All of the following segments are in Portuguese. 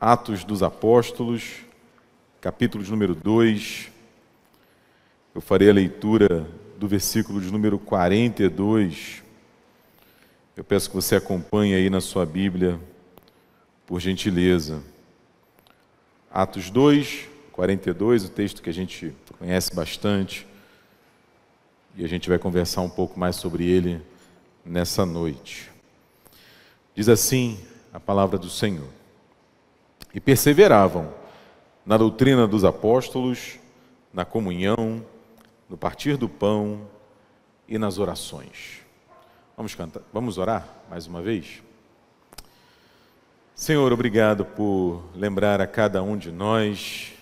Atos dos Apóstolos, capítulo de número 2. Eu farei a leitura do versículo de número 42. Eu peço que você acompanhe aí na sua Bíblia, por gentileza. Atos 2, 42, o texto que a gente conhece bastante. E a gente vai conversar um pouco mais sobre ele nessa noite. Diz assim a palavra do Senhor: E perseveravam na doutrina dos apóstolos, na comunhão, no partir do pão e nas orações. Vamos cantar, vamos orar mais uma vez? Senhor, obrigado por lembrar a cada um de nós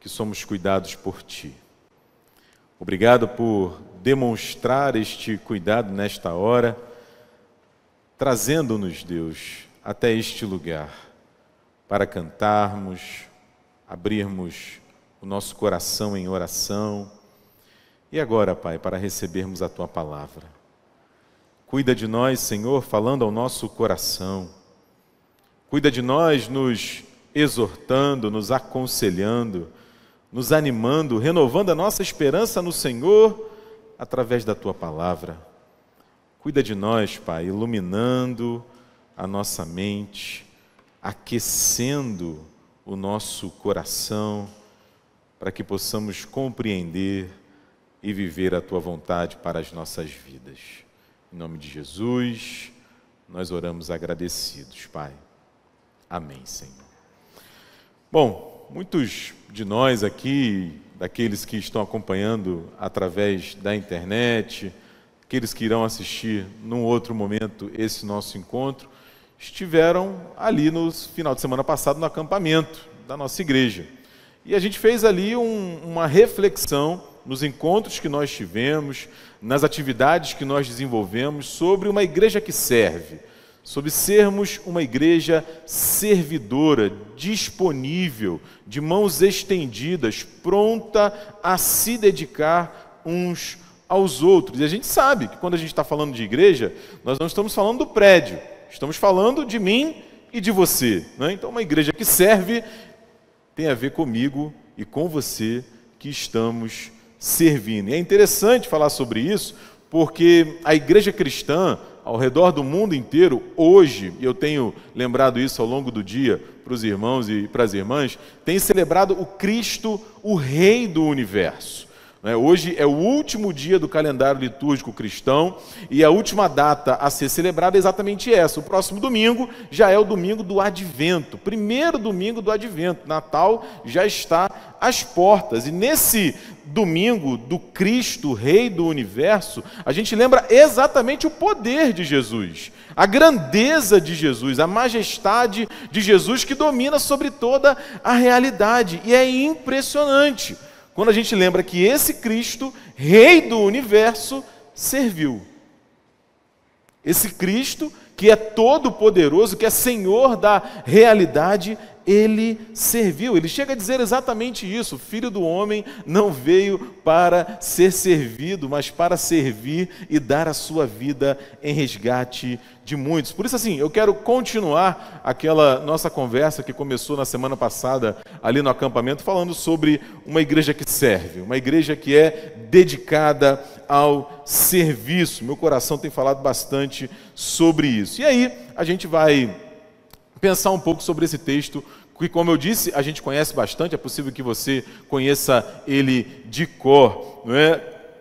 que somos cuidados por Ti. Obrigado por demonstrar este cuidado nesta hora, trazendo-nos, Deus, até este lugar para cantarmos, abrirmos o nosso coração em oração e agora, Pai, para recebermos a Tua palavra. Cuida de nós, Senhor, falando ao nosso coração. Cuida de nós, nos exortando, nos aconselhando, nos animando, renovando a nossa esperança no Senhor através da tua palavra. Cuida de nós, Pai, iluminando a nossa mente, aquecendo o nosso coração, para que possamos compreender e viver a tua vontade para as nossas vidas. Em nome de Jesus, nós oramos agradecidos, Pai. Amém, Senhor. Bom, muitos de nós aqui, daqueles que estão acompanhando através da internet, aqueles que irão assistir num outro momento esse nosso encontro, estiveram ali no final de semana passado no acampamento da nossa igreja. E a gente fez ali um, uma reflexão nos encontros que nós tivemos, nas atividades que nós desenvolvemos sobre uma igreja que serve sobre sermos uma igreja servidora, disponível, de mãos estendidas, pronta a se dedicar uns aos outros. E a gente sabe que quando a gente está falando de igreja, nós não estamos falando do prédio, estamos falando de mim e de você. Né? Então, uma igreja que serve tem a ver comigo e com você que estamos servindo. E é interessante falar sobre isso, porque a igreja cristã, ao redor do mundo inteiro, hoje, e eu tenho lembrado isso ao longo do dia para os irmãos e para as irmãs, tem celebrado o Cristo, o Rei do universo. Né? Hoje é o último dia do calendário litúrgico cristão e a última data a ser celebrada é exatamente essa. O próximo domingo já é o domingo do advento, primeiro domingo do advento. Natal já está às portas. E nesse domingo do Cristo, Rei do universo, a gente lembra exatamente o poder de Jesus, a grandeza de Jesus, a majestade de Jesus que domina sobre toda a realidade. E é impressionante quando a gente lembra que esse Cristo, Rei do universo, serviu. Esse Cristo, que é todo-poderoso, que é Senhor da realidade, ele serviu. Ele chega a dizer exatamente isso: o filho do homem não veio para ser servido, mas para servir e dar a sua vida em resgate de muitos. Por isso, assim, eu quero continuar aquela nossa conversa que começou na semana passada ali no acampamento, falando sobre uma igreja que serve, uma igreja que é dedicada ao serviço. Meu coração tem falado bastante sobre isso. E aí, a gente vai pensar um pouco sobre esse texto, que, como eu disse, a gente conhece bastante, é possível que você conheça ele de cor, não é?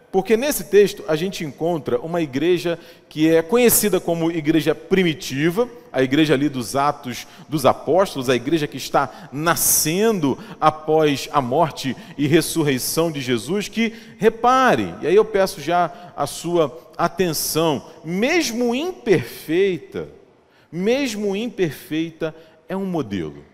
Porque nesse texto a gente encontra uma igreja que é conhecida como igreja primitiva, a igreja ali dos Atos dos Apóstolos, a igreja que está nascendo após a morte e ressurreição de Jesus, que repare, e aí eu peço já a sua atenção, mesmo imperfeita, mesmo imperfeita, é um modelo.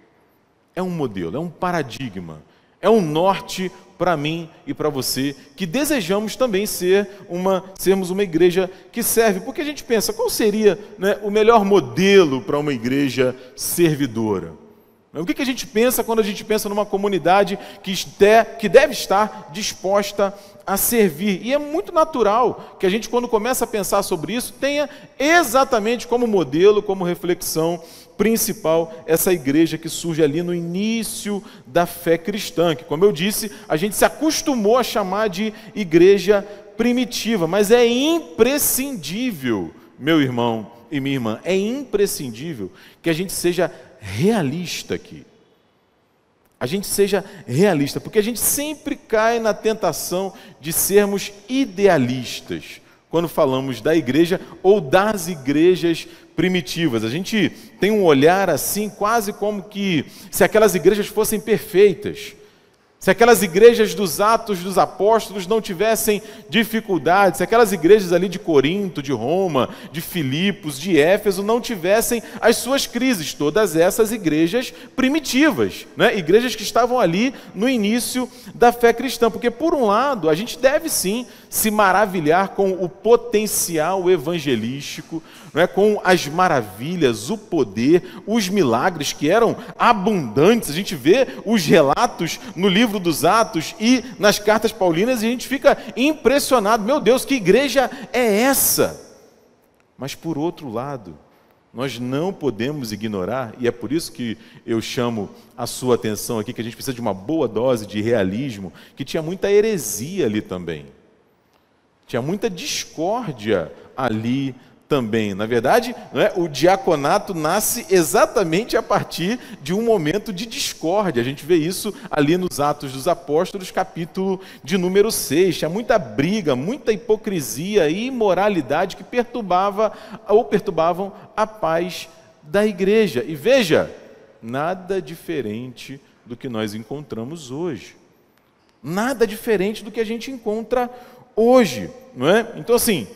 É um modelo, é um paradigma, é um norte para mim e para você, que desejamos também ser uma, sermos uma igreja que serve. Porque a gente pensa, qual seria né, o melhor modelo para uma igreja servidora? O que, a gente pensa quando a gente pensa numa comunidade que, este, que deve estar disposta a servir? E é muito natural que a gente, quando começa a pensar sobre isso, tenha exatamente como modelo, como reflexão, principal, essa igreja que surge ali no início da fé cristã, que, como eu disse, a gente se acostumou a chamar de igreja primitiva, mas é imprescindível, meu irmão e minha irmã, é imprescindível que a gente seja realista aqui. A gente seja realista, porque a gente sempre cai na tentação de sermos idealistas quando falamos da igreja ou das igrejas primitivas. A gente tem um olhar assim, quase como que se aquelas igrejas fossem perfeitas. Se aquelas igrejas dos Atos dos Apóstolos não tivessem dificuldades, se aquelas igrejas ali de Corinto, de Roma, de Filipos, de Éfeso não tivessem as suas crises, todas essas igrejas primitivas, né? igrejas que estavam ali no início da fé cristã, porque por um lado a gente deve sim se maravilhar com o potencial evangelístico, não é? com as maravilhas, o poder, os milagres que eram abundantes. A gente vê os relatos no livro dos Atos e nas cartas paulinas e a gente fica impressionado. Meu Deus, que igreja é essa? Mas por outro lado, nós não podemos ignorar, e é por isso que eu chamo a sua atenção aqui, que a gente precisa de uma boa dose de realismo, que tinha muita heresia ali também. Tinha muita discórdia ali também. Na verdade, é, o diaconato nasce exatamente a partir de um momento de discórdia. A gente vê isso ali nos Atos dos Apóstolos, capítulo de número 6. Tinha muita briga, muita hipocrisia e imoralidade que perturbava ou perturbavam a paz da igreja. E veja, nada diferente do que nós encontramos hoje. Nada diferente do que a gente encontra hoje, não é? Então assim,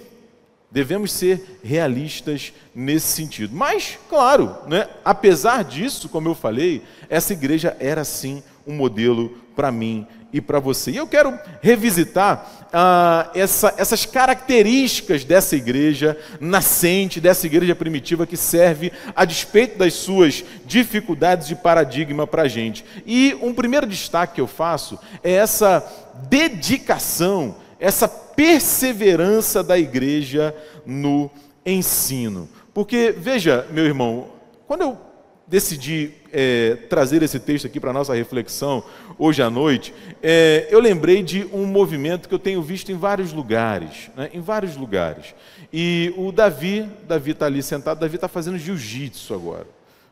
devemos ser realistas nesse sentido. Mas, claro, né, apesar disso, como eu falei, essa igreja era sim um modelo para mim e para você. E eu quero revisitar ah, essa, essas características dessa igreja nascente, dessa igreja primitiva que serve a despeito das suas dificuldades de paradigma para a gente. E um primeiro destaque que eu faço é essa dedicação essa perseverança da igreja no ensino. Porque, veja, meu irmão, quando eu decidi é, trazer esse texto aqui para a nossa reflexão hoje à noite, é, eu lembrei de um movimento que eu tenho visto em vários lugares, né, em vários lugares. E o Davi, Davi está ali sentado, Davi está fazendo jiu-jitsu agora.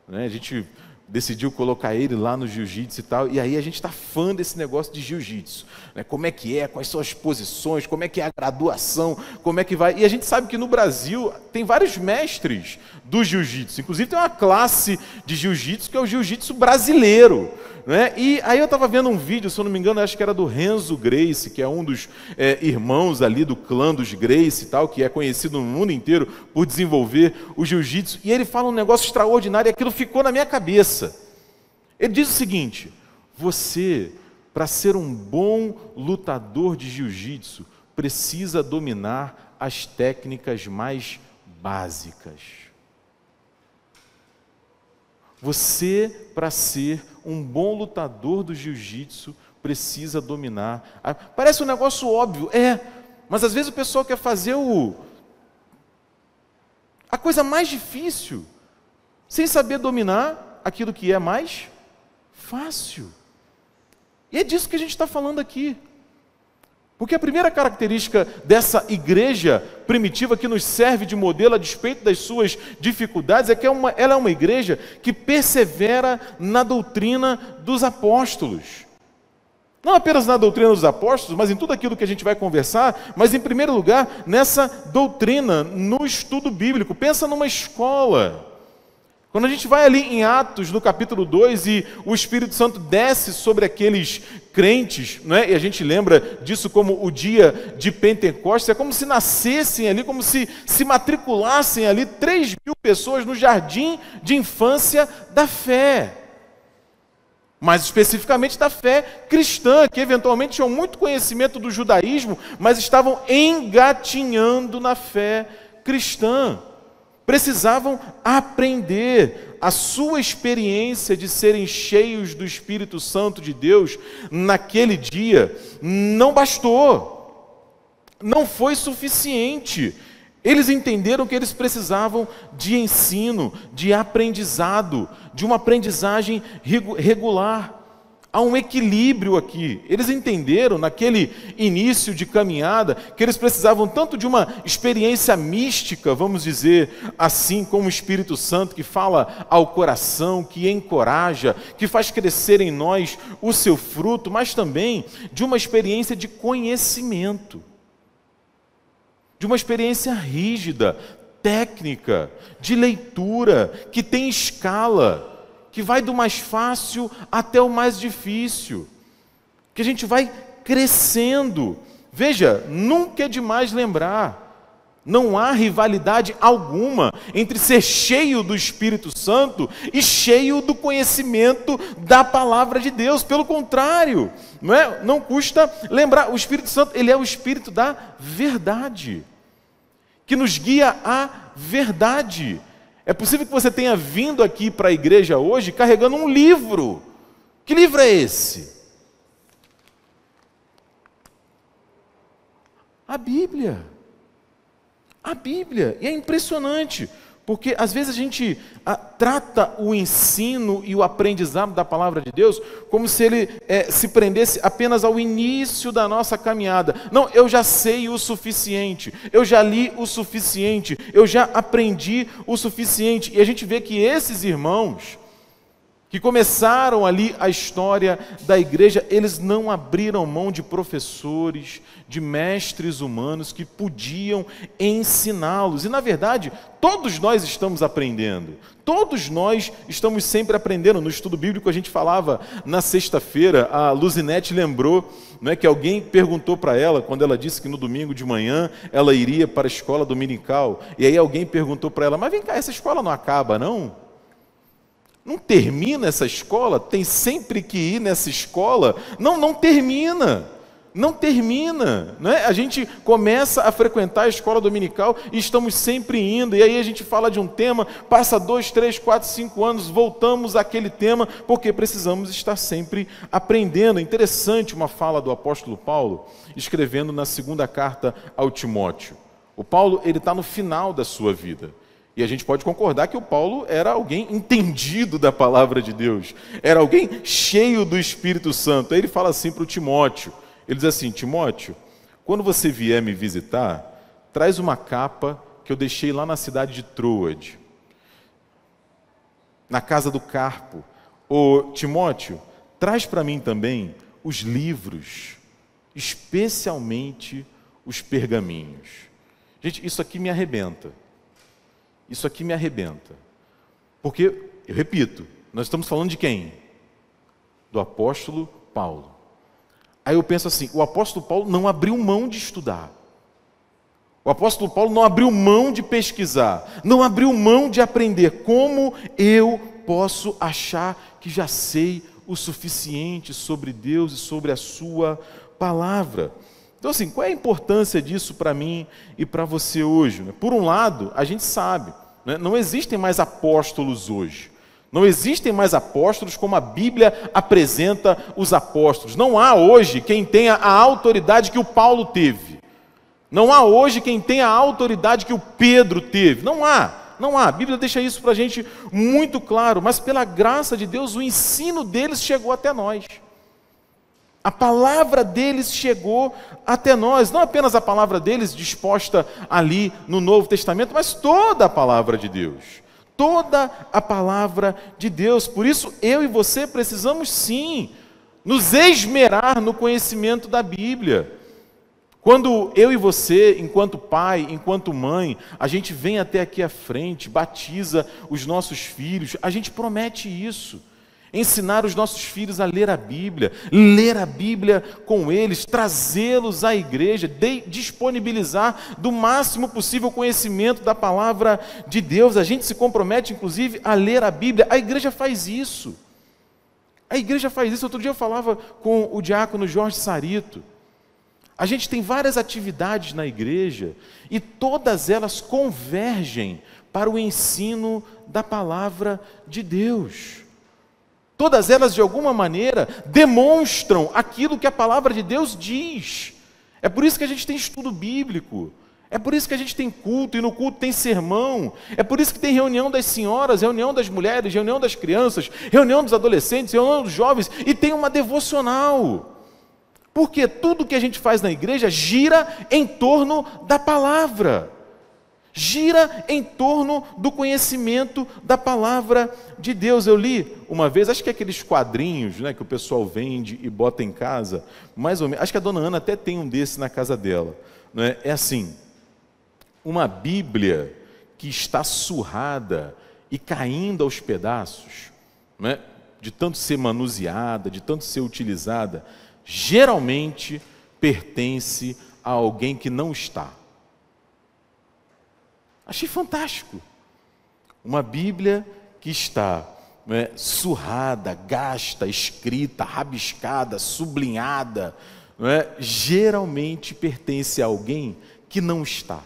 Né, a gente decidiu colocar ele lá no jiu-jitsu e tal, e aí a gente está fã desse negócio de jiu-jitsu. Né? Como é que é, quais são as posições, como é que é a graduação, como é que vai. E a gente sabe que no Brasil tem vários mestres do jiu-jitsu, inclusive tem uma classe de jiu-jitsu que é o jiu-jitsu brasileiro. Né? E aí eu estava vendo um vídeo, se eu não me engano, acho que era do Renzo Grace, que é um dos é, irmãos ali do clã dos Grace e tal, que é conhecido no mundo inteiro por desenvolver o jiu-jitsu. E ele fala um negócio extraordinário e aquilo ficou na minha cabeça. Ele diz o seguinte: você, para ser um bom lutador de jiu-jitsu, precisa dominar as técnicas mais básicas. Você, para ser um bom lutador do jiu-jitsu, precisa dominar. Parece um negócio óbvio, é, mas às vezes o pessoal quer fazer o a coisa mais difícil, sem saber dominar aquilo que é mais fácil. E é disso que a gente está falando aqui. Porque a primeira característica dessa igreja primitiva que nos serve de modelo a despeito das suas dificuldades é que é uma, ela é uma igreja que persevera na doutrina dos apóstolos. Não apenas na doutrina dos apóstolos, mas em tudo aquilo que a gente vai conversar, mas em primeiro lugar nessa doutrina, no estudo bíblico. Pensa numa escola. Quando a gente vai ali em Atos, no capítulo 2, e o Espírito Santo desce sobre aqueles crentes, né? e a gente lembra disso como o dia de Pentecostes, é como se nascessem ali, como se se matriculassem ali 3 mil pessoas no jardim de infância da fé. Mais especificamente da fé cristã, que eventualmente tinham muito conhecimento do judaísmo, mas estavam engatinhando na fé cristã precisavam aprender a sua experiência de serem cheios do Espírito Santo de Deus naquele dia não bastou, não foi suficiente. Eles entenderam que eles precisavam de ensino, de aprendizado, de uma aprendizagem regular. Há um equilíbrio aqui. Eles entenderam, naquele início de caminhada, que eles precisavam tanto de uma experiência mística, vamos dizer assim, como o Espírito Santo, que fala ao coração, que encoraja, que faz crescer em nós o seu fruto, mas também de uma experiência de conhecimento, de uma experiência rígida, técnica, de leitura, que tem escala que vai do mais fácil até o mais difícil, que a gente vai crescendo. Veja, nunca é demais lembrar, não há rivalidade alguma entre ser cheio do Espírito Santo e cheio do conhecimento da palavra de Deus. Pelo contrário, não é? Não custa lembrar, o Espírito Santo, ele é o espírito da verdade, que nos guia à verdade. É possível que você tenha vindo aqui para a igreja hoje carregando um livro. Que livro é esse? A Bíblia. A Bíblia. E é impressionante. Porque às vezes a gente a, trata o ensino e o aprendizado da palavra de Deus como se ele é, se prendesse apenas ao início da nossa caminhada. Não, eu já sei o suficiente, eu já li o suficiente, eu já aprendi o suficiente. E a gente vê que esses irmãos, que começaram ali a história da igreja, eles não abriram mão de professores, de mestres humanos que podiam ensiná-los. E na verdade, todos nós estamos aprendendo. Todos nós estamos sempre aprendendo. No estudo bíblico a gente falava na sexta-feira, a Luzinete lembrou não é, que alguém perguntou para ela, quando ela disse que no domingo de manhã ela iria para a escola dominical, e aí alguém perguntou para ela, mas vem cá, essa escola não acaba, não? Não termina essa escola? Tem sempre que ir nessa escola? Não, não termina. Não termina. Né? A gente começa a frequentar a escola dominical e estamos sempre indo. E aí a gente fala de um tema, passa dois, três, quatro, cinco anos, voltamos àquele tema, porque precisamos estar sempre aprendendo. É interessante uma fala do apóstolo Paulo, escrevendo na segunda carta ao Timóteo. O Paulo ele está no final da sua vida. E a gente pode concordar que o Paulo era alguém entendido da palavra de Deus, era alguém cheio do Espírito Santo. Aí ele fala assim para o Timóteo: ele diz assim, Timóteo, quando você vier me visitar, traz uma capa que eu deixei lá na cidade de Troade, na casa do Carpo. Ô Timóteo, traz para mim também os livros, especialmente os pergaminhos. Gente, isso aqui me arrebenta. Isso aqui me arrebenta. Porque, eu repito, nós estamos falando de quem? Do apóstolo Paulo. Aí eu penso assim: o apóstolo Paulo não abriu mão de estudar. O apóstolo Paulo não abriu mão de pesquisar, não abriu mão de aprender. Como eu posso achar que já sei o suficiente sobre Deus e sobre a Sua palavra? Então, assim, qual é a importância disso para mim e para você hoje? Por um lado, a gente sabe, né? Não existem mais apóstolos hoje. Não existem mais apóstolos como a Bíblia apresenta os apóstolos. Não há hoje quem tenha a autoridade que o Paulo teve. Não há hoje quem tenha a autoridade que o Pedro teve. Não há. Não há. A Bíblia deixa isso para a gente muito claro. Mas pela graça de Deus, o ensino deles chegou até nós. A palavra deles chegou até nós, não apenas a palavra deles disposta ali no Novo Testamento, mas toda a palavra de Deus. Toda a palavra de Deus. Por isso, eu e você precisamos sim nos esmerar no conhecimento da Bíblia. Quando eu e você, enquanto pai, enquanto mãe, a gente vem até aqui à frente, batiza os nossos filhos, a gente promete isso ensinar os nossos filhos a ler a Bíblia, ler a Bíblia com eles, trazê-los à igreja, de, disponibilizar do máximo possível conhecimento da palavra de Deus. A gente se compromete, inclusive, a ler a Bíblia. A igreja faz isso. A igreja faz isso. Outro dia eu falava com o diácono Jorge Sarito. A gente tem várias atividades na igreja e todas elas convergem para o ensino da palavra de Deus. Todas elas, de alguma maneira, demonstram aquilo que a palavra de Deus diz. É por isso que a gente tem estudo bíblico. É por isso que a gente tem culto e no culto tem sermão. É por isso que tem reunião das senhoras, reunião das mulheres, reunião das crianças, reunião dos adolescentes, reunião dos jovens e tem uma devocional. Porque tudo que a gente faz na igreja gira em torno da palavra. Gira em torno do conhecimento da palavra de Deus. Eu li uma vez, acho que é aqueles quadrinhos né, que o pessoal vende e bota em casa, mais ou menos. Acho que a dona Ana até tem um desse na casa dela. Né? É assim: uma Bíblia que está surrada e caindo aos pedaços, né, de tanto ser manuseada, de tanto ser utilizada, geralmente pertence a alguém que não está. Achei fantástico. Uma Bíblia que está né, surrada, gasta, escrita, rabiscada, sublinhada, né, geralmente pertence a alguém que não está.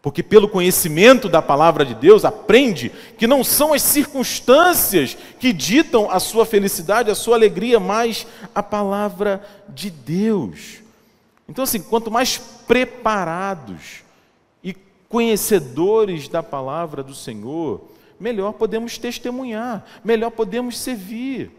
Porque, pelo conhecimento da palavra de Deus, aprende que não são as circunstâncias que ditam a sua felicidade, a sua alegria, mas a palavra de Deus. Então, assim, quanto mais preparados conhecedores da palavra do Senhor, melhor podemos testemunhar, melhor podemos servir.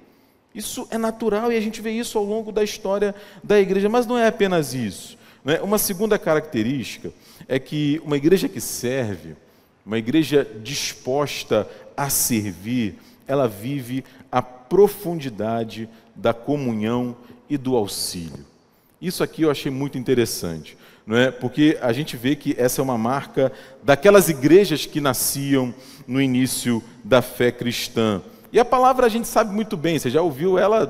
Isso é natural e a gente vê isso ao longo da história da igreja, mas não é apenas isso. Né? Uma segunda característica é que uma igreja que serve, uma igreja disposta a servir, ela vive a profundidade da comunhão e do auxílio. Isso aqui eu achei muito interessante, não é? Porque a gente vê que essa é uma marca daquelas igrejas que nasciam no início da fé cristã. E a palavra a gente sabe muito bem, você já ouviu ela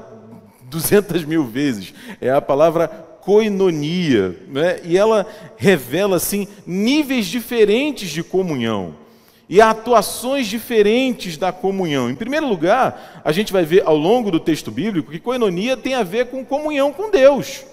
duzentas mil vezes. É a palavra coinonia, né? e ela revela assim níveis diferentes de comunhão e atuações diferentes da comunhão. Em primeiro lugar, a gente vai ver ao longo do texto bíblico que coinonia tem a ver com comunhão com Deus,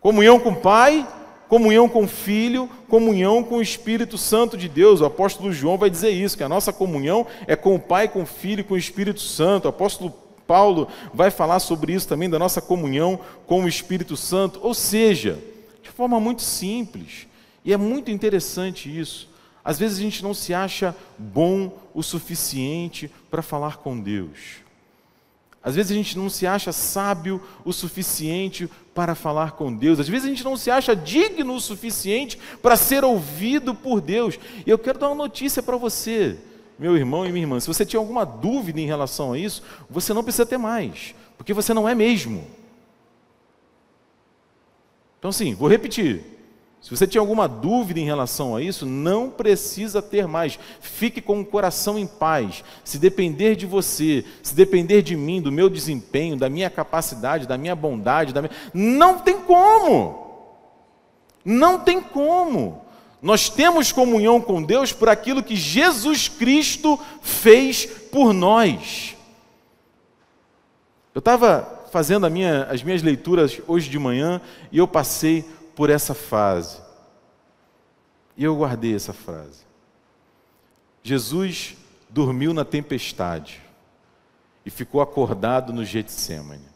comunhão com o Pai, comunhão com o Filho, comunhão com o Espírito Santo de Deus. O apóstolo João vai dizer isso, que a nossa comunhão é com o Pai, com o Filho e com o Espírito Santo. O apóstolo Paulo vai falar sobre isso também, da nossa comunhão com o Espírito Santo, ou seja, de forma muito simples, e é muito interessante isso. Às vezes a gente não se acha bom o suficiente para falar com Deus. Às vezes a gente não se acha sábio o suficiente para falar com Deus. Às vezes a gente não se acha digno o suficiente para ser ouvido por Deus. E eu quero dar uma notícia para você meu irmão e minha irmã, se você tinha alguma dúvida em relação a isso, você não precisa ter mais, porque você não é mesmo. Então, sim, vou repetir. Se você tinha alguma dúvida em relação a isso, não precisa ter mais. Fique com o coração em paz. Se depender de você, se depender de mim, do meu desempenho, da minha capacidade, da minha bondade, da minha... não tem como. Não tem como. Nós temos comunhão com Deus por aquilo que Jesus Cristo fez por nós. Eu estava fazendo minha, as minhas leituras hoje de manhã e eu passei por essa fase. E eu guardei essa frase. Jesus dormiu na tempestade e ficou acordado no Getsemane.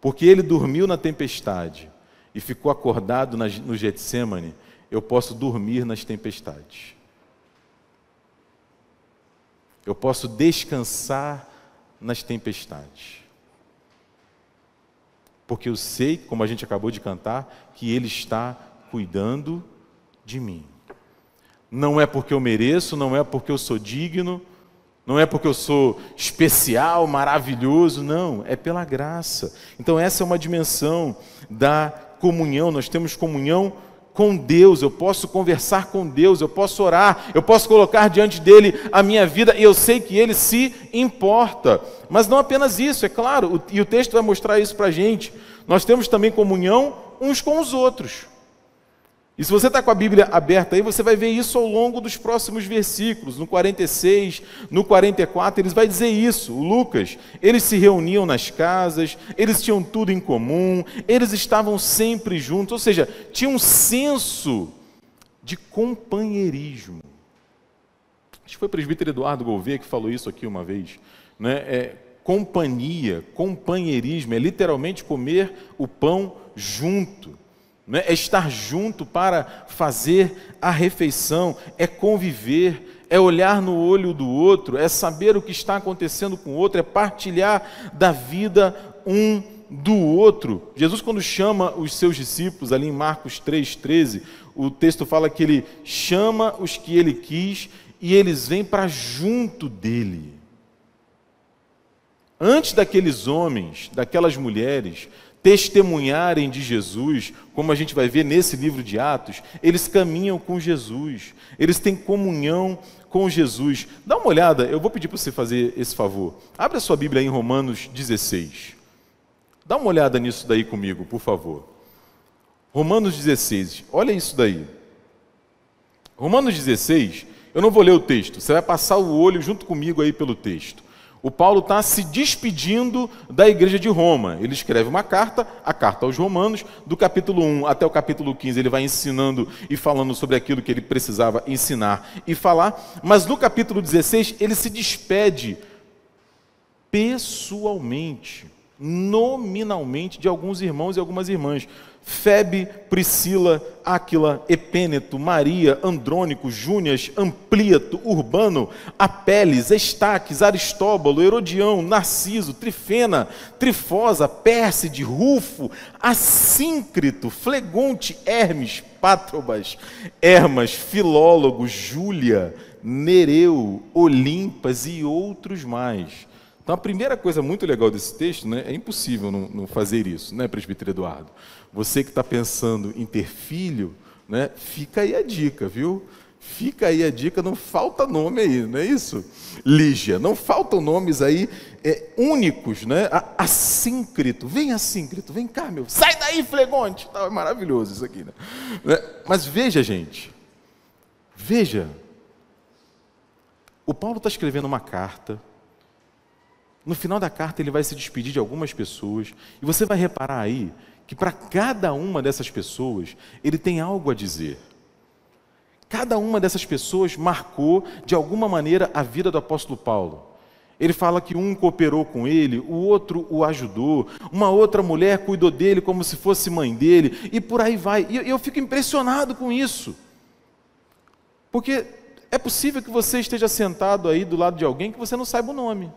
Porque ele dormiu na tempestade e ficou acordado no Getsemane, eu posso dormir nas tempestades. Eu posso descansar nas tempestades. Porque eu sei, como a gente acabou de cantar, que Ele está cuidando de mim. Não é porque eu mereço, não é porque eu sou digno, não é porque eu sou especial, maravilhoso, não, é pela graça. Então, essa é uma dimensão da comunhão, nós temos comunhão com Deus, eu posso conversar com Deus, eu posso orar, eu posso colocar diante dele a minha vida e eu sei que ele se importa. Mas não apenas isso, é claro, e o texto vai mostrar isso para a gente. Nós temos também comunhão uns com os outros. E se você está com a Bíblia aberta aí, você vai ver isso ao longo dos próximos versículos. No 46, no 44, eles vai dizer isso. O Lucas, eles se reuniam nas casas, eles tinham tudo em comum, eles estavam sempre juntos, ou seja, tinha um senso de companheirismo. Acho que foi o presbítero Eduardo Gouveia que falou isso aqui uma vez. Né? É, companhia, companheirismo, é literalmente comer o pão junto. Né? é estar junto para fazer a refeição, é conviver, é olhar no olho do outro, é saber o que está acontecendo com o outro, é partilhar da vida um do outro. Jesus, quando chama os seus discípulos, ali em Marcos 3,13, o texto fala que ele chama os que ele quis e eles vêm para junto dele. Antes daqueles homens, daquelas mulheres, testemunharem de Jesus, como a gente vai ver nesse livro de Atos, eles caminham com Jesus, eles têm comunhão com Jesus. Dá uma olhada, eu vou pedir para você fazer esse favor. Abre a sua Bíblia em Romanos 16. Dá uma olhada nisso daí comigo, por favor. Romanos 16, olha isso daí. Romanos 16, eu não vou ler o texto, você vai passar o olho junto comigo aí pelo texto o Paulo está se despedindo da igreja de Roma. Ele escreve uma carta, a carta aos Romanos, do capítulo 1 até o capítulo 15, ele vai ensinando e falando sobre aquilo que ele precisava ensinar e falar, mas no capítulo 16 ele se despede pessoalmente, nominalmente, de alguns irmãos e algumas irmãs. Febe, Priscila, Áquila, Epêneto, Maria, Andrônico, Júnias, Amplíato, Urbano, Apeles, Estaques, Aristóbulo, Herodião, Narciso, Trifena, Trifosa, Pérside, Rufo, Assíncrito, Flegonte, Hermes, Pátrobas, Hermas, Filólogo, Júlia, Nereu, Olimpas e outros mais. Então, a primeira coisa muito legal desse texto, né, é impossível não, não fazer isso, né, presbítero Eduardo? Você que está pensando em ter filho, né, fica aí a dica, viu? Fica aí a dica, não falta nome aí, não é isso? Lígia, não faltam nomes aí é, únicos, né? Assíncrito, vem assíncrito, vem cá, meu, sai daí, Flegonte, tá, é maravilhoso isso aqui, né? né? Mas veja, gente, veja, o Paulo está escrevendo uma carta, no final da carta ele vai se despedir de algumas pessoas, e você vai reparar aí que para cada uma dessas pessoas ele tem algo a dizer. Cada uma dessas pessoas marcou de alguma maneira a vida do apóstolo Paulo. Ele fala que um cooperou com ele, o outro o ajudou, uma outra mulher cuidou dele como se fosse mãe dele, e por aí vai. E eu fico impressionado com isso. Porque é possível que você esteja sentado aí do lado de alguém que você não saiba o nome.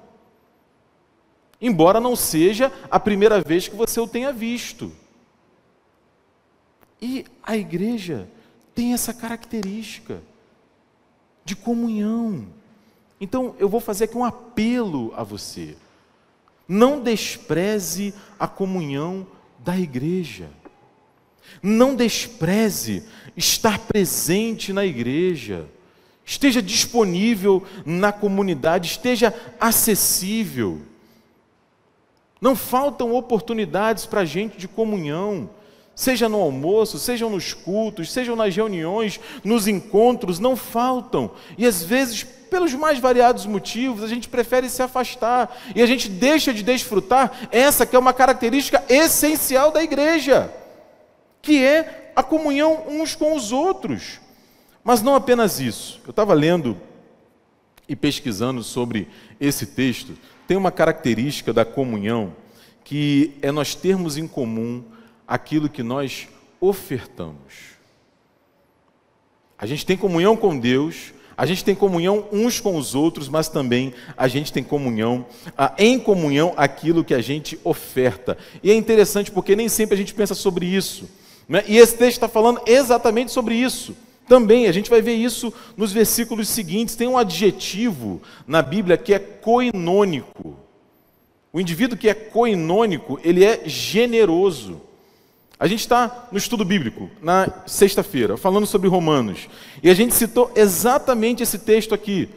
Embora não seja a primeira vez que você o tenha visto. E a igreja tem essa característica de comunhão. Então eu vou fazer aqui um apelo a você. Não despreze a comunhão da igreja. Não despreze estar presente na igreja. Esteja disponível na comunidade, esteja acessível. Não faltam oportunidades para a gente de comunhão seja no almoço, sejam nos cultos, sejam nas reuniões, nos encontros, não faltam. E às vezes, pelos mais variados motivos, a gente prefere se afastar e a gente deixa de desfrutar essa que é uma característica essencial da igreja, que é a comunhão uns com os outros. Mas não apenas isso. Eu estava lendo e pesquisando sobre esse texto, tem uma característica da comunhão que é nós termos em comum aquilo que nós ofertamos. A gente tem comunhão com Deus, a gente tem comunhão uns com os outros, mas também a gente tem comunhão, em comunhão aquilo que a gente oferta. E é interessante porque nem sempre a gente pensa sobre isso. Né? E esse texto está falando exatamente sobre isso. Também, a gente vai ver isso nos versículos seguintes. Tem um adjetivo na Bíblia que é coinônico. O indivíduo que é coinônico, ele é generoso. A gente está no estudo bíblico, na sexta-feira, falando sobre Romanos. E a gente citou exatamente esse texto aqui,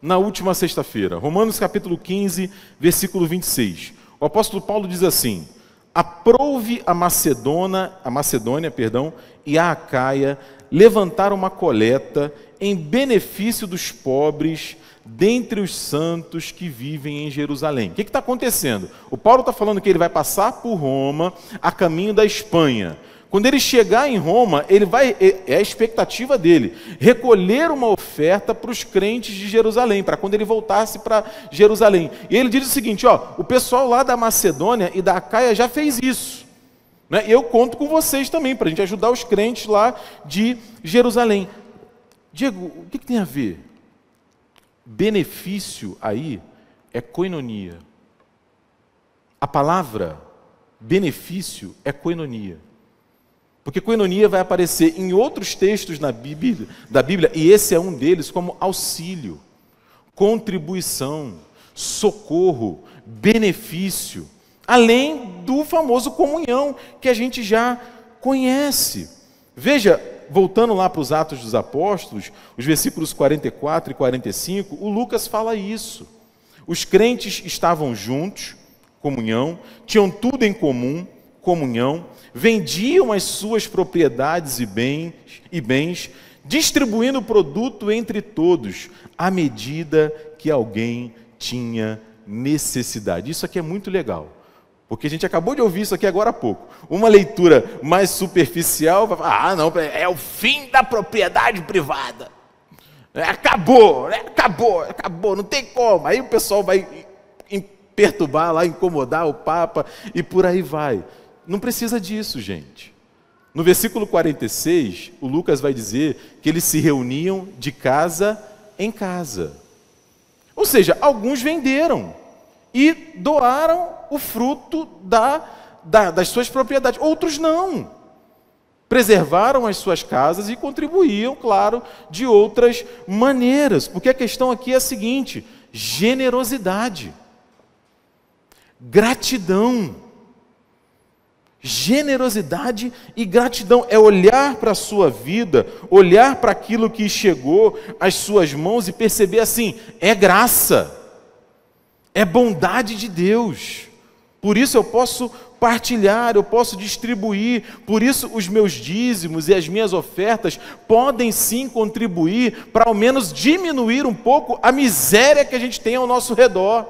na última sexta-feira. Romanos capítulo 15, versículo 26. O apóstolo Paulo diz assim: Aprove a Macedônia, a Macedônia, perdão, e a Acaia levantar uma coleta em benefício dos pobres dentre os santos que vivem em Jerusalém. O que está acontecendo? O Paulo está falando que ele vai passar por Roma a caminho da Espanha. Quando ele chegar em Roma, ele vai, é, é a expectativa dele, recolher uma oferta para os crentes de Jerusalém, para quando ele voltasse para Jerusalém. E ele diz o seguinte: ó, o pessoal lá da Macedônia e da Acaia já fez isso. Né? Eu conto com vocês também, para a gente ajudar os crentes lá de Jerusalém. Diego, o que, que tem a ver? Benefício aí é coinonia. A palavra benefício é coinonia. Porque coinonia vai aparecer em outros textos na Bíblia, da Bíblia, e esse é um deles, como auxílio, contribuição, socorro, benefício, além do famoso comunhão que a gente já conhece. Veja, voltando lá para os Atos dos Apóstolos, os versículos 44 e 45, o Lucas fala isso. Os crentes estavam juntos, comunhão, tinham tudo em comum, comunhão, vendiam as suas propriedades e bens, e bens distribuindo o produto entre todos, à medida que alguém tinha necessidade. Isso aqui é muito legal. Porque a gente acabou de ouvir isso aqui agora há pouco. Uma leitura mais superficial vai falar: ah, não, é o fim da propriedade privada. É, acabou, né? acabou, acabou, não tem como. Aí o pessoal vai perturbar lá, incomodar o Papa e por aí vai. Não precisa disso, gente. No versículo 46, o Lucas vai dizer que eles se reuniam de casa em casa. Ou seja, alguns venderam e doaram o fruto da, da, das suas propriedades, outros não. Preservaram as suas casas e contribuíam, claro, de outras maneiras, porque a questão aqui é a seguinte: generosidade, gratidão. Generosidade e gratidão é olhar para a sua vida, olhar para aquilo que chegou às suas mãos e perceber assim: é graça, é bondade de Deus. Por isso eu posso partilhar, eu posso distribuir, por isso os meus dízimos e as minhas ofertas podem sim contribuir para ao menos diminuir um pouco a miséria que a gente tem ao nosso redor.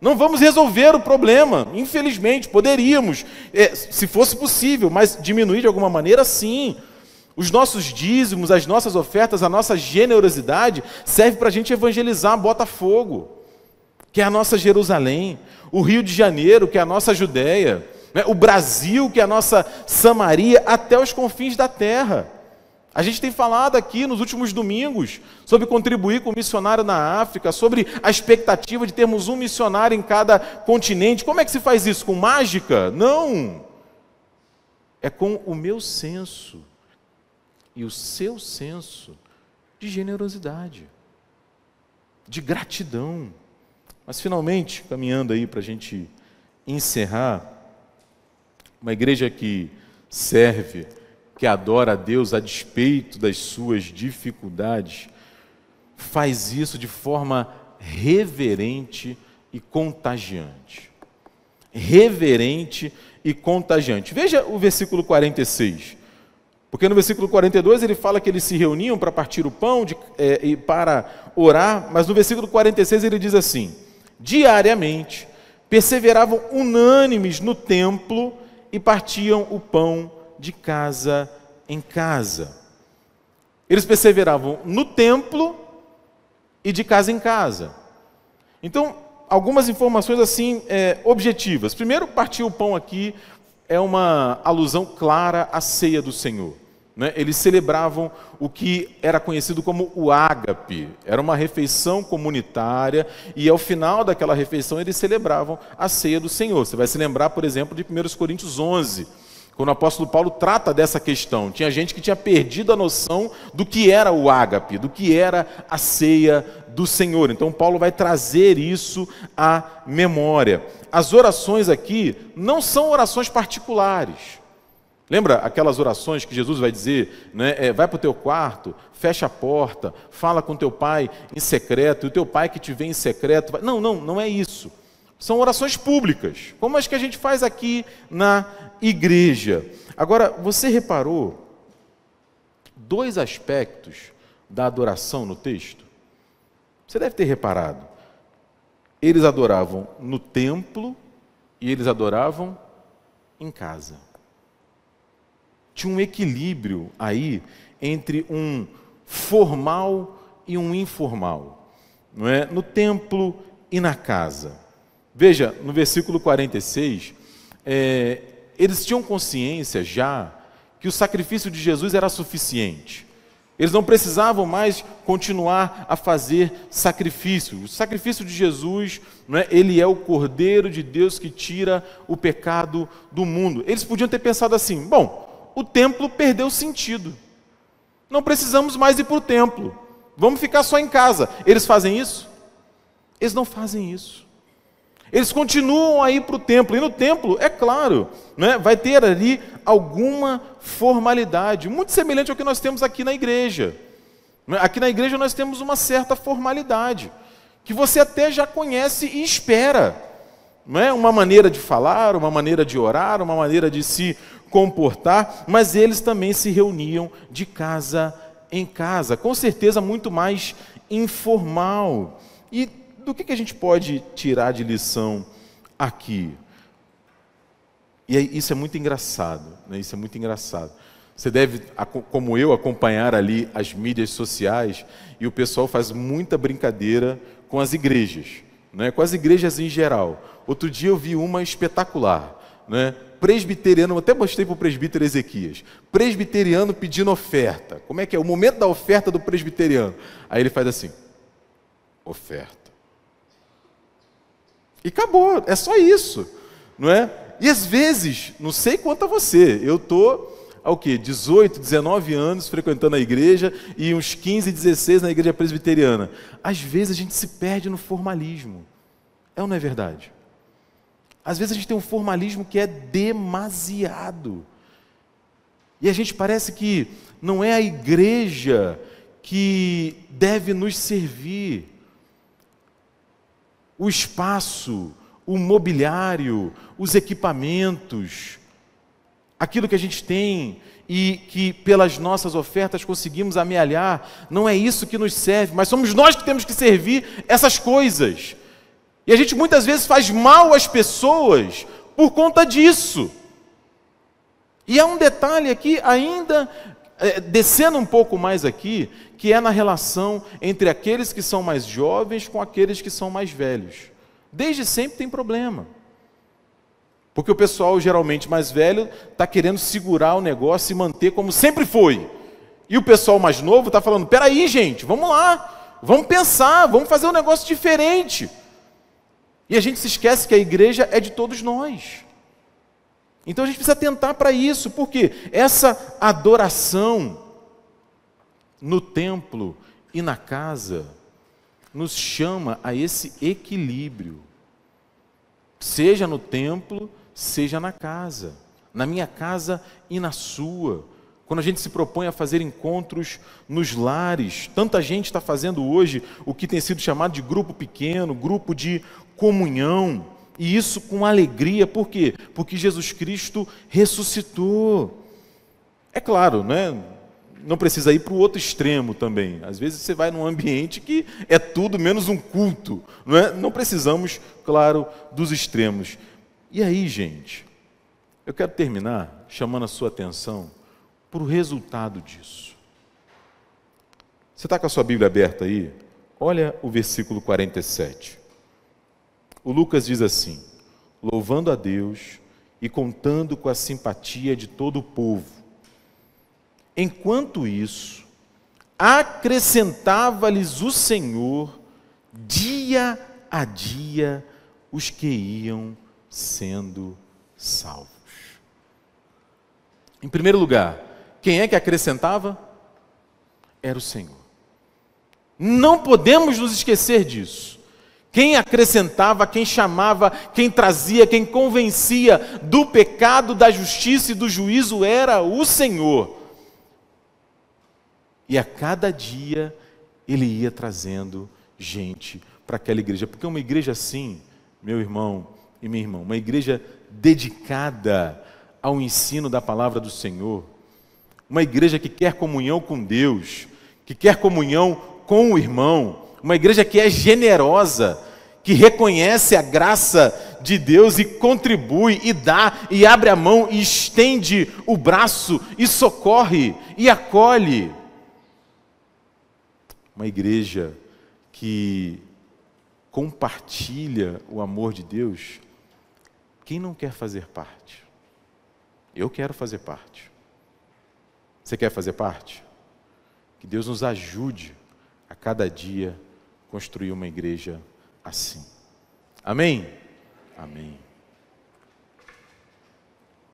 Não vamos resolver o problema, infelizmente, poderíamos, é, se fosse possível, mas diminuir de alguma maneira, sim. Os nossos dízimos, as nossas ofertas, a nossa generosidade serve para a gente evangelizar Botafogo, que é a nossa Jerusalém, o Rio de Janeiro, que é a nossa Judéia, né? o Brasil, que é a nossa Samaria, até os confins da terra. A gente tem falado aqui nos últimos domingos sobre contribuir com o missionário na África, sobre a expectativa de termos um missionário em cada continente. Como é que se faz isso? Com mágica? Não! É com o meu senso e o seu senso de generosidade, de gratidão. Mas finalmente, caminhando aí para a gente encerrar, uma igreja que serve que adora a Deus a despeito das suas dificuldades, faz isso de forma reverente e contagiante. Reverente e contagiante. Veja o versículo 46. Porque no versículo 42 ele fala que eles se reuniam para partir o pão é, e para orar, mas no versículo 46 ele diz assim: diariamente perseveravam unânimes no templo e partiam o pão de casa em casa. Eles perseveravam no templo e de casa em casa. Então, algumas informações assim é, objetivas. Primeiro, partir o pão aqui é uma alusão clara à ceia do Senhor. Né? Eles celebravam o que era conhecido como o ágape. Era uma refeição comunitária e ao final daquela refeição eles celebravam a ceia do Senhor. Você vai se lembrar, por exemplo, de 1 Coríntios 11 quando o apóstolo Paulo trata dessa questão. Tinha gente que tinha perdido a noção do que era o ágape, do que era a ceia do Senhor. Então, Paulo vai trazer isso à memória. As orações aqui não são orações particulares. Lembra aquelas orações que Jesus vai dizer, né? É, vai para o teu quarto, fecha a porta, fala com teu pai em secreto, e o teu pai que te vê em secreto. Vai... Não, não, não é isso. São orações públicas, como as que a gente faz aqui na igreja. Agora, você reparou dois aspectos da adoração no texto? Você deve ter reparado. Eles adoravam no templo e eles adoravam em casa. Tinha um equilíbrio aí entre um formal e um informal, não é? No templo e na casa. Veja, no versículo 46, é, eles tinham consciência já que o sacrifício de Jesus era suficiente. Eles não precisavam mais continuar a fazer sacrifício. O sacrifício de Jesus, não é, ele é o Cordeiro de Deus que tira o pecado do mundo. Eles podiam ter pensado assim: bom, o templo perdeu sentido. Não precisamos mais ir para o templo. Vamos ficar só em casa. Eles fazem isso? Eles não fazem isso. Eles continuam a ir para o templo, e no templo, é claro, né, vai ter ali alguma formalidade, muito semelhante ao que nós temos aqui na igreja. Né. Aqui na igreja nós temos uma certa formalidade, que você até já conhece e espera. Não é uma maneira de falar, uma maneira de orar, uma maneira de se comportar, mas eles também se reuniam de casa em casa, com certeza muito mais informal. E do que, a gente pode tirar de lição aqui? E isso é muito engraçado, né? isso é muito engraçado. Você deve, como eu, acompanhar ali as mídias sociais e o pessoal faz muita brincadeira com as igrejas, né? com as igrejas em geral. Outro dia eu vi uma espetacular, né? Presbiteriano, até mostrei para o presbítero Ezequias, presbiteriano pedindo oferta. Como é que é? O momento da oferta do presbiteriano. Aí ele faz assim: oferta. E acabou, é só isso, não é? E às vezes, não sei quanto a você, eu estou há o quê? 18, 19 anos frequentando a igreja e uns 15, 16 na igreja presbiteriana. Às vezes a gente se perde no formalismo. É ou não é verdade? Às vezes a gente tem um formalismo que é demasiado. E a gente parece que não é a igreja que deve nos servir o espaço, o mobiliário, os equipamentos, aquilo que a gente tem e que pelas nossas ofertas conseguimos amealhar, não é isso que nos serve, mas somos nós que temos que servir essas coisas. E a gente muitas vezes faz mal às pessoas por conta disso. E há um detalhe aqui, ainda é, descendo um pouco mais aqui, que é na relação entre aqueles que são mais jovens com aqueles que são mais velhos. Desde sempre tem problema. Porque o pessoal, geralmente mais velho, está querendo segurar o negócio e manter como sempre foi. E o pessoal mais novo está falando: peraí, gente, vamos lá, vamos pensar, vamos fazer um negócio diferente. E a gente se esquece que a igreja é de todos nós. Então a gente precisa tentar para isso, porque essa adoração no templo e na casa, nos chama a esse equilíbrio. Seja no templo, seja na casa, na minha casa e na sua. Quando a gente se propõe a fazer encontros nos lares, tanta gente está fazendo hoje o que tem sido chamado de grupo pequeno, grupo de comunhão, e isso com alegria, por quê? Porque Jesus Cristo ressuscitou. É claro, né? não precisa ir para o outro extremo também. Às vezes você vai num ambiente que é tudo menos um culto. Não, é? não precisamos, claro, dos extremos. E aí, gente, eu quero terminar chamando a sua atenção para o resultado disso. Você está com a sua Bíblia aberta aí? Olha o versículo 47. O Lucas diz assim: louvando a Deus e contando com a simpatia de todo o povo Enquanto isso, acrescentava-lhes o Senhor dia a dia os que iam sendo salvos. Em primeiro lugar, quem é que acrescentava? Era o Senhor. Não podemos nos esquecer disso. Quem acrescentava, quem chamava, quem trazia, quem convencia do pecado, da justiça e do juízo era o Senhor. E a cada dia ele ia trazendo gente para aquela igreja. Porque uma igreja assim, meu irmão e minha irmã, uma igreja dedicada ao ensino da palavra do Senhor, uma igreja que quer comunhão com Deus, que quer comunhão com o irmão, uma igreja que é generosa, que reconhece a graça de Deus e contribui e dá e abre a mão e estende o braço e socorre e acolhe uma igreja que compartilha o amor de Deus, quem não quer fazer parte? Eu quero fazer parte. Você quer fazer parte? Que Deus nos ajude a cada dia construir uma igreja assim. Amém? Amém.